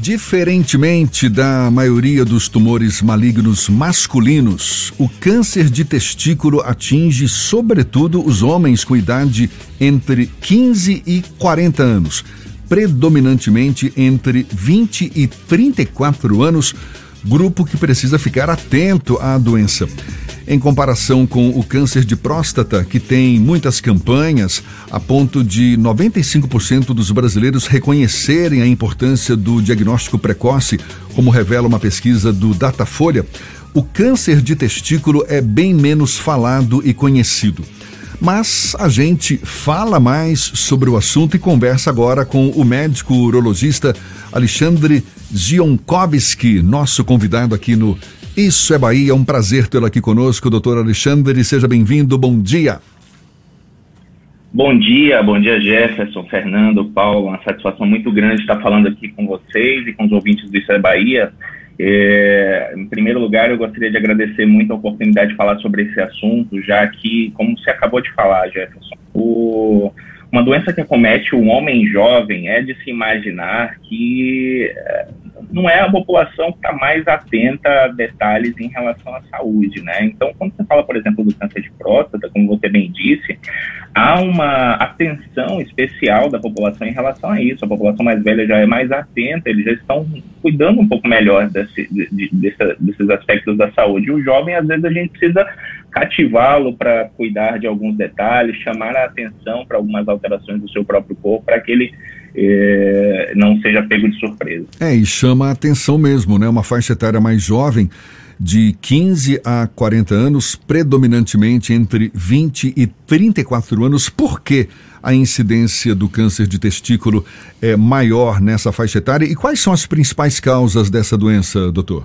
Diferentemente da maioria dos tumores malignos masculinos, o câncer de testículo atinge sobretudo os homens com idade entre 15 e 40 anos, predominantemente entre 20 e 34 anos, grupo que precisa ficar atento à doença. Em comparação com o câncer de próstata, que tem muitas campanhas, a ponto de 95% dos brasileiros reconhecerem a importância do diagnóstico precoce, como revela uma pesquisa do Datafolha, o câncer de testículo é bem menos falado e conhecido. Mas a gente fala mais sobre o assunto e conversa agora com o médico urologista Alexandre Zionkovski, nosso convidado aqui no Isso é Bahia. É um prazer tê-lo aqui conosco, doutor Alexandre. Seja bem-vindo. Bom dia. Bom dia, bom dia Jefferson, Fernando, Paulo. Uma satisfação muito grande estar falando aqui com vocês e com os ouvintes do Isso é Bahia. É, em primeiro lugar, eu gostaria de agradecer muito a oportunidade de falar sobre esse assunto, já que, como você acabou de falar, Jefferson, o, uma doença que acomete o homem jovem é de se imaginar que é, não é a população que está mais atenta a detalhes em relação à saúde, né? Então, quando você fala, por exemplo, do câncer de próstata, como você bem disse, há uma atenção especial da população em relação a isso. A população mais velha já é mais atenta, eles já estão cuidando um pouco melhor desse, de, de, desses aspectos da saúde. O jovem, às vezes, a gente precisa cativá-lo para cuidar de alguns detalhes, chamar a atenção para algumas alterações do seu próprio corpo, para que ele é, não seja pego de surpresa. É, e chama a atenção mesmo, né? Uma faixa etária mais jovem, de 15 a 40 anos, predominantemente entre 20 e 34 anos. Por que a incidência do câncer de testículo é maior nessa faixa etária? E quais são as principais causas dessa doença, doutor?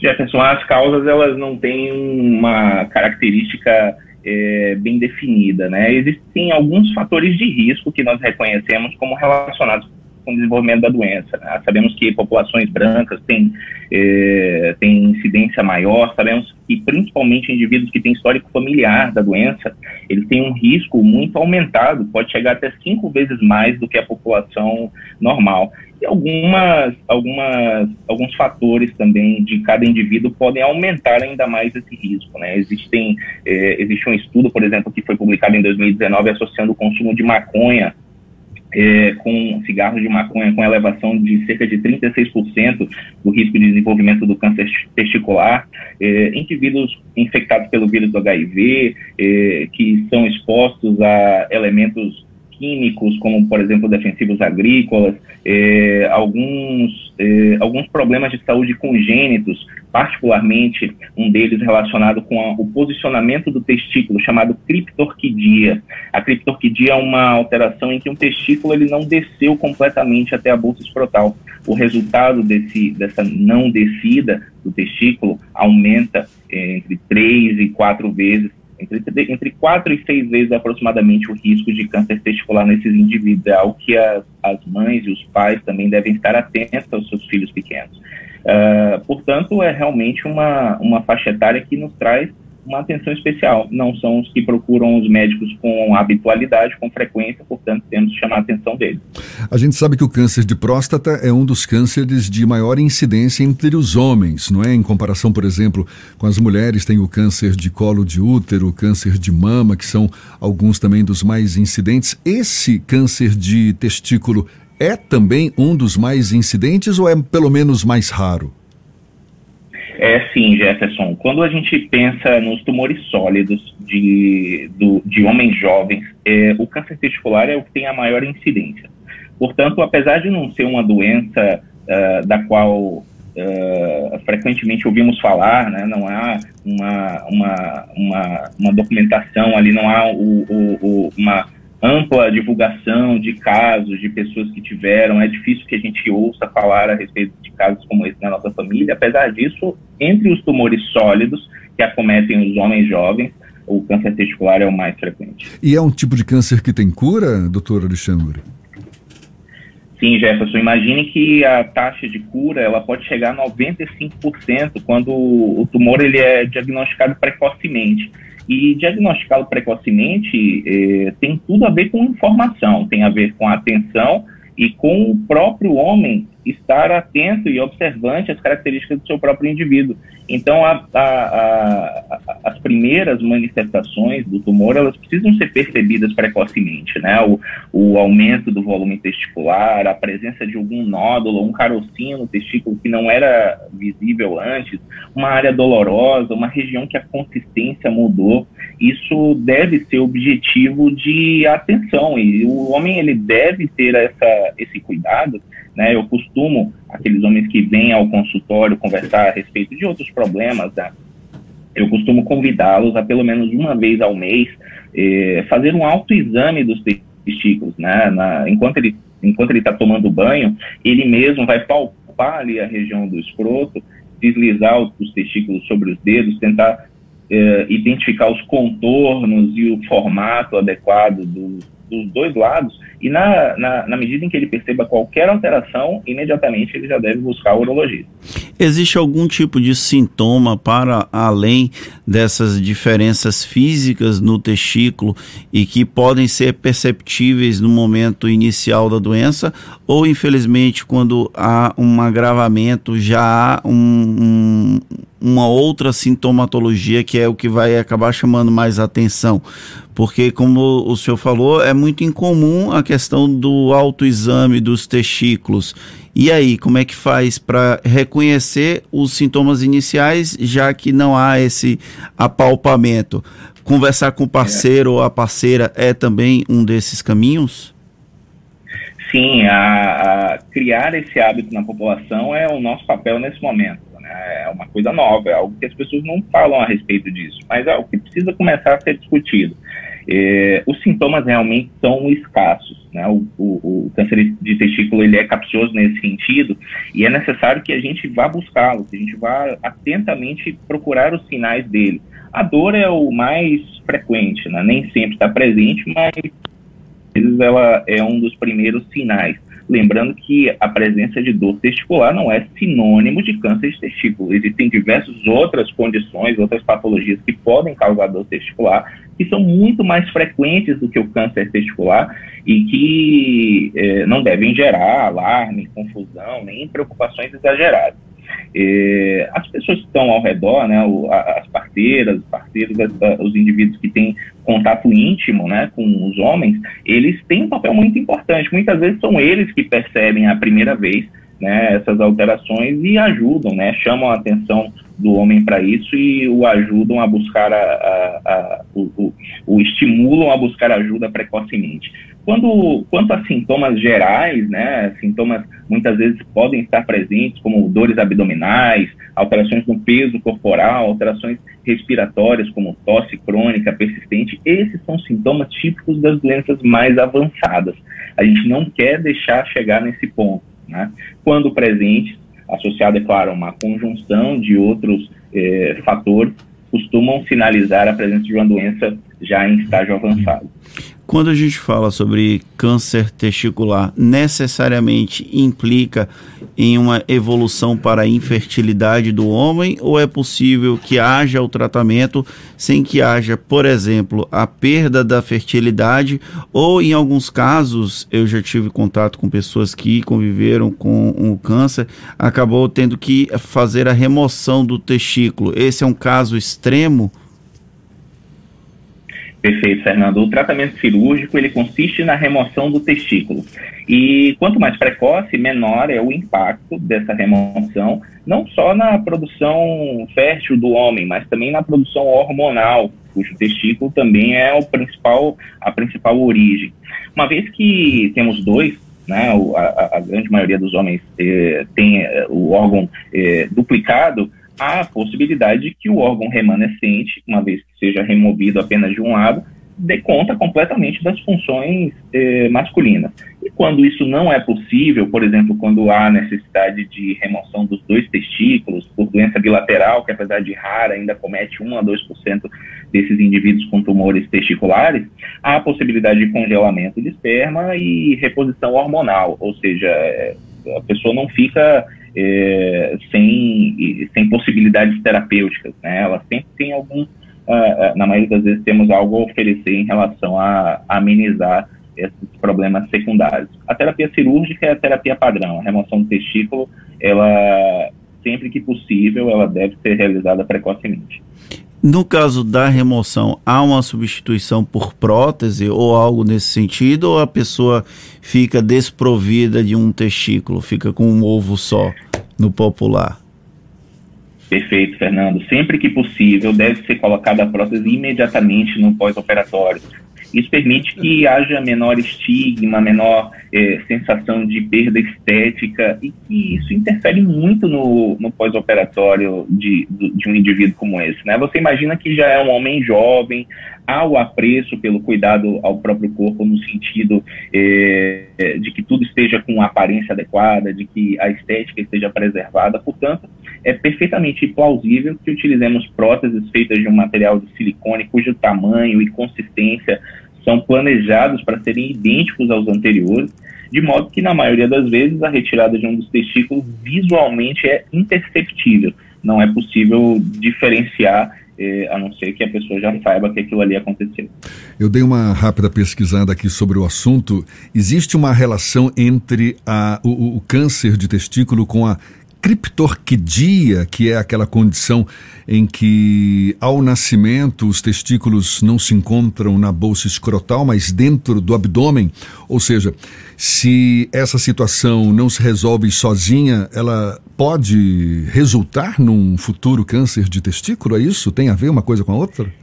Jefferson, as causas elas não têm uma característica é, bem definida, né? Existem alguns fatores de risco que nós reconhecemos como relacionados com o desenvolvimento da doença. Né? Sabemos que populações brancas têm, é, têm incidência maior, sabemos que principalmente indivíduos que têm histórico familiar da doença, eles têm um risco muito aumentado, pode chegar até cinco vezes mais do que a população normal. E algumas, algumas, alguns fatores também de cada indivíduo podem aumentar ainda mais esse risco. Né? Existem, é, existe um estudo, por exemplo, que foi publicado em 2019 associando o consumo de maconha é, com cigarros de maconha com elevação de cerca de 36% do risco de desenvolvimento do câncer testicular, é, indivíduos infectados pelo vírus do HIV, é, que são expostos a elementos químicos, como, por exemplo, defensivos agrícolas, é, alguns, é, alguns problemas de saúde congênitos, particularmente um deles relacionado com a, o posicionamento do testículo, chamado criptorquidia. A criptorquidia é uma alteração em que um testículo ele não desceu completamente até a bolsa escrotal. O resultado desse, dessa não descida do testículo aumenta é, entre três e quatro vezes entre, entre 4 e 6 vezes aproximadamente o risco de câncer testicular nesses indivíduos. É algo que as, as mães e os pais também devem estar atentos aos seus filhos pequenos. Uh, portanto, é realmente uma, uma faixa etária que nos traz uma atenção especial. Não são os que procuram os médicos com habitualidade, com frequência, portanto, temos que chamar a atenção deles. A gente sabe que o câncer de próstata é um dos cânceres de maior incidência entre os homens, não é? Em comparação, por exemplo, com as mulheres, tem o câncer de colo de útero, o câncer de mama, que são alguns também dos mais incidentes. Esse câncer de testículo é também um dos mais incidentes ou é pelo menos mais raro? É sim, Jefferson. Quando a gente pensa nos tumores sólidos de, do, de homens jovens, é, o câncer testicular é o que tem a maior incidência. Portanto, apesar de não ser uma doença uh, da qual uh, frequentemente ouvimos falar, né, não há uma, uma, uma, uma documentação ali, não há o, o, o, uma ampla divulgação de casos de pessoas que tiveram. É difícil que a gente ouça falar a respeito de casos como esse na nossa família. Apesar disso, entre os tumores sólidos que acometem os homens jovens, o câncer testicular é o mais frequente. E é um tipo de câncer que tem cura, doutor Alexandre? Sim, Jefferson. Imagine que a taxa de cura ela pode chegar a 95% quando o tumor ele é diagnosticado precocemente. E diagnosticá-lo precocemente eh, tem tudo a ver com informação, tem a ver com atenção e com o próprio homem estar atento e observante às características do seu próprio indivíduo. Então, a, a, a, as primeiras manifestações do tumor, elas precisam ser percebidas precocemente, né? O, o, aumento do volume testicular, a presença de algum nódulo, um carocinho no testículo que não era visível antes, uma área dolorosa, uma região que a consistência mudou, isso deve ser objetivo de atenção e o homem ele deve ter essa, esse cuidado né? Eu costumo, aqueles homens que vêm ao consultório conversar a respeito de outros problemas, né? eu costumo convidá-los a pelo menos uma vez ao mês eh, fazer um autoexame dos testículos, né? Na, enquanto ele enquanto ele está tomando banho, ele mesmo vai palpar ali a região do escroto, deslizar os testículos sobre os dedos, tentar eh, identificar os contornos e o formato adequado dos, dos dois lados, e na, na, na, medida em que ele perceba qualquer alteração, imediatamente ele já deve buscar o urologista. Existe algum tipo de sintoma para além dessas diferenças físicas no testículo e que podem ser perceptíveis no momento inicial da doença, ou infelizmente, quando há um agravamento, já há um, um uma outra sintomatologia que é o que vai acabar chamando mais atenção. Porque, como o senhor falou, é muito incomum a questão do autoexame dos testículos. E aí, como é que faz para reconhecer os sintomas iniciais, já que não há esse apalpamento? Conversar com o parceiro é. ou a parceira é também um desses caminhos? Sim, a, a criar esse hábito na população é o nosso papel nesse momento é uma coisa nova, é algo que as pessoas não falam a respeito disso, mas é algo que precisa começar a ser discutido. É, os sintomas realmente são escassos, né? O, o, o, câncer de testículo ele é capcioso nesse sentido e é necessário que a gente vá buscá-lo, que a gente vá atentamente procurar os sinais dele. A dor é o mais frequente, né? nem sempre está presente, mas ela é um dos primeiros sinais. Lembrando que a presença de dor testicular não é sinônimo de câncer de testículo. Existem diversas outras condições, outras patologias que podem causar dor testicular, que são muito mais frequentes do que o câncer testicular e que eh, não devem gerar alarme, confusão, nem preocupações exageradas. As pessoas que estão ao redor, né, as parteiras, os parceiros, os indivíduos que têm contato íntimo né, com os homens, eles têm um papel muito importante. Muitas vezes são eles que percebem a primeira vez né, essas alterações e ajudam, né, chamam a atenção do homem para isso e o ajudam a buscar a, a, a o, o, o, estimulam a buscar ajuda precocemente. Quando, quanto a sintomas gerais, né, sintomas muitas vezes podem estar presentes, como dores abdominais, alterações no peso corporal, alterações respiratórias, como tosse crônica persistente, esses são sintomas típicos das doenças mais avançadas. A gente não quer deixar chegar nesse ponto. Né? Quando presentes, associado, é claro, a uma conjunção de outros eh, fatores, costumam sinalizar a presença de uma doença já em estágio avançado. Quando a gente fala sobre câncer testicular, necessariamente implica em uma evolução para a infertilidade do homem ou é possível que haja o tratamento sem que haja, por exemplo, a perda da fertilidade ou em alguns casos, eu já tive contato com pessoas que conviveram com o câncer, acabou tendo que fazer a remoção do testículo. Esse é um caso extremo Perfeito, Fernando. O tratamento cirúrgico ele consiste na remoção do testículo. E quanto mais precoce, menor é o impacto dessa remoção, não só na produção fértil do homem, mas também na produção hormonal, cujo testículo também é o principal, a principal origem. Uma vez que temos dois, né, a, a grande maioria dos homens eh, tem eh, o órgão eh, duplicado, há a possibilidade de que o órgão remanescente, uma vez que seja removido apenas de um lado, dê conta completamente das funções eh, masculinas. E quando isso não é possível, por exemplo, quando há necessidade de remoção dos dois testículos por doença bilateral, que apesar de rara ainda comete 1 a 2% desses indivíduos com tumores testiculares, há a possibilidade de congelamento de esperma e reposição hormonal, ou seja, eh, a pessoa não fica é, sem, sem possibilidades terapêuticas. Né? Ela sempre tem algum, uh, na maioria das vezes, temos algo a oferecer em relação a, a amenizar esses problemas secundários. A terapia cirúrgica é a terapia padrão. A remoção do testículo, ela sempre que possível, ela deve ser realizada precocemente. No caso da remoção, há uma substituição por prótese ou algo nesse sentido, ou a pessoa fica desprovida de um testículo, fica com um ovo só no popular? Perfeito, Fernando. Sempre que possível, deve ser colocada a prótese imediatamente no pós-operatório. Isso permite que haja menor estigma, menor é, sensação de perda estética e que isso interfere muito no, no pós-operatório de, de um indivíduo como esse. Né? Você imagina que já é um homem jovem, há o apreço pelo cuidado ao próprio corpo no sentido é, de que tudo esteja com aparência adequada, de que a estética esteja preservada. Portanto, é perfeitamente plausível que utilizemos próteses feitas de um material de silicone cujo tamanho e consistência são planejados para serem idênticos aos anteriores, de modo que, na maioria das vezes, a retirada de um dos testículos visualmente é imperceptível. Não é possível diferenciar eh, a não ser que a pessoa já saiba que aquilo ali aconteceu. Eu dei uma rápida pesquisada aqui sobre o assunto. Existe uma relação entre a, o, o câncer de testículo com a criptorquidia, que é aquela condição em que ao nascimento os testículos não se encontram na bolsa escrotal, mas dentro do abdômen, ou seja, se essa situação não se resolve sozinha, ela pode resultar num futuro câncer de testículo, é isso? Tem a ver uma coisa com a outra?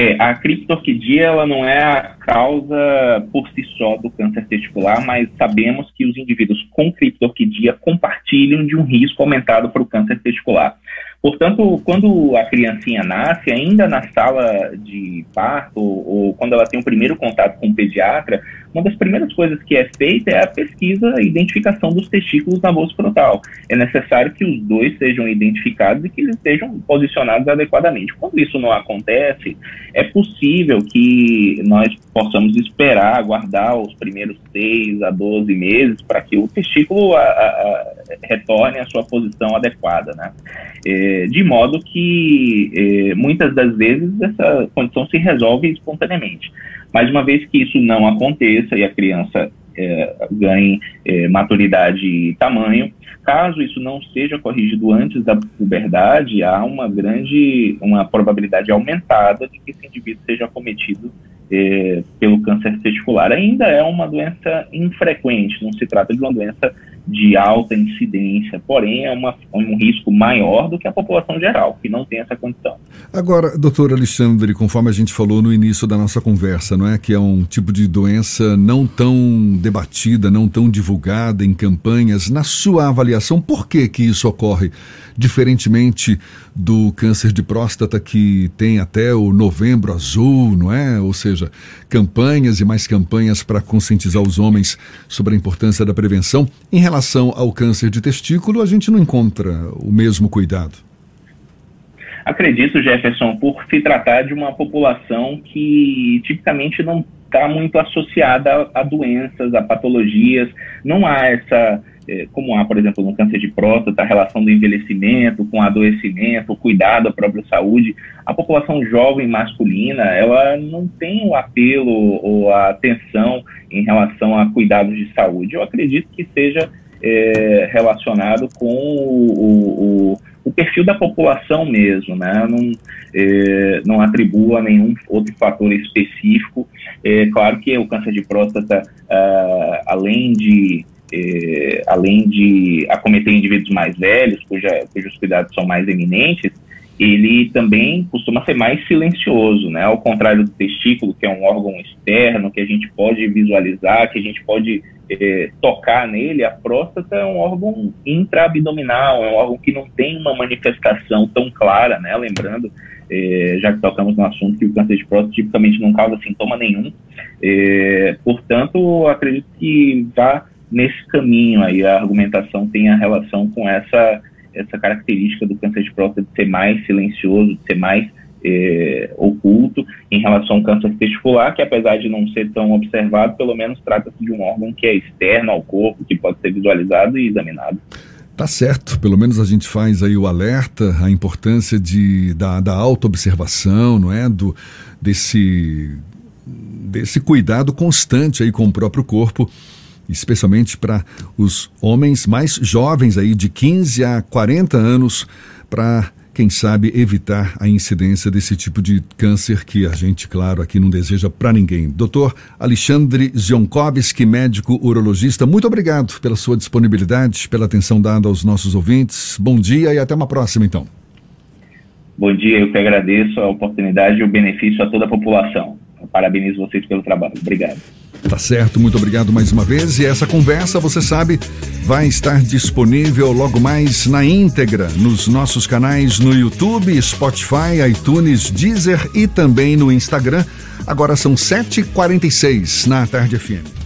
É, a criptorquidia ela não é a causa por si só do câncer testicular, mas sabemos que os indivíduos com criptorquidia compartilham de um risco aumentado para o câncer testicular. Portanto, quando a criancinha nasce, ainda na sala de parto, ou quando ela tem o primeiro contato com o pediatra, uma das primeiras coisas que é feita é a pesquisa e identificação dos testículos na bolsa frontal. É necessário que os dois sejam identificados e que eles estejam posicionados adequadamente. Quando isso não acontece, é possível que nós possamos esperar, aguardar os primeiros 6 a 12 meses para que o testículo a, a, retorne à sua posição adequada. Né? De modo que muitas das vezes essa condição se resolve espontaneamente. Mas uma vez que isso não aconteça e a criança é, ganhe é, maturidade e tamanho, caso isso não seja corrigido antes da puberdade, há uma grande, uma probabilidade aumentada de que esse indivíduo seja acometido é, pelo câncer testicular. Ainda é uma doença infrequente, não se trata de uma doença de alta incidência, porém é uma, um risco maior do que a população geral, que não tem essa condição. Agora, doutor Alexandre, conforme a gente falou no início da nossa conversa, não é que é um tipo de doença não tão debatida, não tão divulgada em campanhas. Na sua avaliação, por que que isso ocorre? Diferentemente do câncer de próstata que tem até o novembro azul, não é? Ou seja, campanhas e mais campanhas para conscientizar os homens sobre a importância da prevenção. Em relação ao câncer de testículo, a gente não encontra o mesmo cuidado. Acredito, Jefferson, por se tratar de uma população que tipicamente não está muito associada a, a doenças, a patologias, não há essa como há, por exemplo, no câncer de próstata, a relação do envelhecimento com adoecimento, o cuidado à própria saúde, a população jovem masculina, ela não tem o apelo ou a atenção em relação a cuidados de saúde. Eu acredito que seja é, relacionado com o, o, o, perfil da população mesmo, né? Não, é, não atribua nenhum outro fator específico. É claro que o câncer de próstata, ah, além de é, além de acometer indivíduos mais velhos, cuja, cujos cuidados são mais eminentes, ele também costuma ser mais silencioso, né? Ao contrário do testículo, que é um órgão externo, que a gente pode visualizar, que a gente pode é, tocar nele, a próstata é um órgão intraabdominal, é um órgão que não tem uma manifestação tão clara, né? Lembrando, é, já que tocamos no assunto que o câncer de próstata tipicamente não causa sintoma nenhum, portanto, acredito que já nesse caminho aí a argumentação tem a relação com essa essa característica do câncer de próstata de ser mais silencioso, de ser mais é, oculto em relação ao câncer testicular, que apesar de não ser tão observado, pelo menos trata-se de um órgão que é externo ao corpo, que pode ser visualizado e examinado. Tá certo, pelo menos a gente faz aí o alerta, a importância de, da, da auto-observação, não é? Do, desse desse cuidado constante aí com o próprio corpo, especialmente para os homens mais jovens aí de 15 a 40 anos, para quem sabe evitar a incidência desse tipo de câncer que a gente, claro, aqui não deseja para ninguém. Doutor Alexandre Zionkovski, médico urologista, muito obrigado pela sua disponibilidade, pela atenção dada aos nossos ouvintes. Bom dia e até uma próxima, então. Bom dia, eu que agradeço a oportunidade e o benefício a toda a população. Parabenizo vocês pelo trabalho. Obrigado. Tá certo, muito obrigado mais uma vez. E essa conversa, você sabe, vai estar disponível logo mais na íntegra nos nossos canais no YouTube, Spotify, iTunes, Deezer e também no Instagram. Agora são 7h46 na Tarde FM.